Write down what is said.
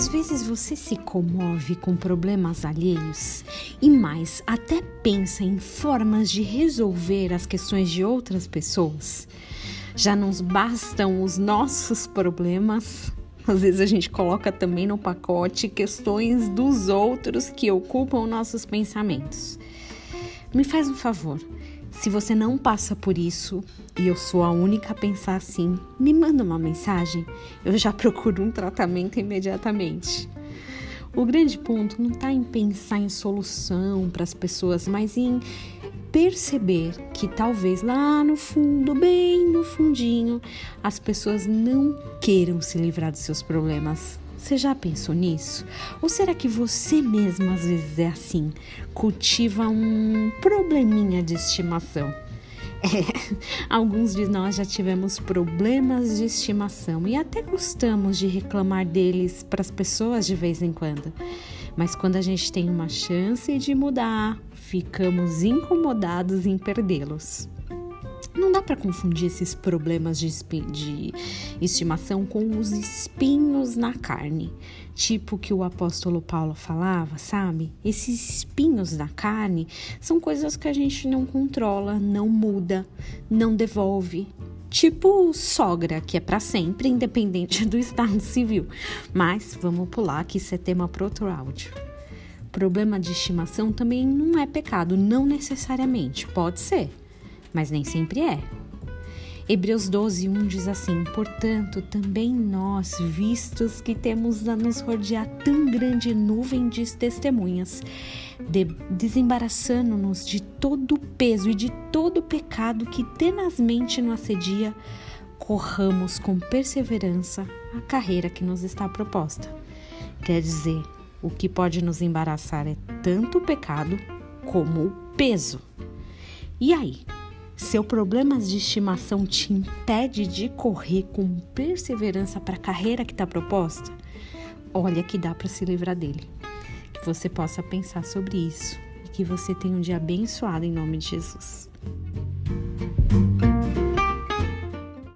Às vezes você se comove com problemas alheios e mais, até pensa em formas de resolver as questões de outras pessoas. Já não bastam os nossos problemas, às vezes a gente coloca também no pacote questões dos outros que ocupam nossos pensamentos. Me faz um favor, se você não passa por isso e eu sou a única a pensar assim, me manda uma mensagem, eu já procuro um tratamento imediatamente. O grande ponto não está em pensar em solução para as pessoas, mas em perceber que talvez lá no fundo, bem no fundinho, as pessoas não queiram se livrar dos seus problemas. Você já pensou nisso? Ou será que você mesmo às vezes é assim? Cultiva um probleminha de estimação? É, alguns de nós já tivemos problemas de estimação e até gostamos de reclamar deles para as pessoas de vez em quando. Mas quando a gente tem uma chance de mudar, ficamos incomodados em perdê-los. Dá para confundir esses problemas de, de, estimação com os espinhos na carne, tipo que o apóstolo Paulo falava, sabe? Esses espinhos na carne são coisas que a gente não controla, não muda, não devolve. Tipo sogra, que é para sempre, independente do estado civil. Mas vamos pular, que isso é tema para outro áudio. Problema de estimação também não é pecado, não necessariamente, pode ser mas nem sempre é. Hebreus 12, 1 diz assim: Portanto, também nós, vistos que temos a nos rodear tão grande nuvem de testemunhas, de, desembaraçando-nos de todo o peso e de todo o pecado que tenazmente nos assedia, corramos com perseverança a carreira que nos está proposta. Quer dizer, o que pode nos embaraçar é tanto o pecado como o peso. E aí, seu problemas de estimação te impede de correr com perseverança para a carreira que está proposta? Olha que dá para se livrar dele. Que você possa pensar sobre isso e que você tenha um dia abençoado em nome de Jesus.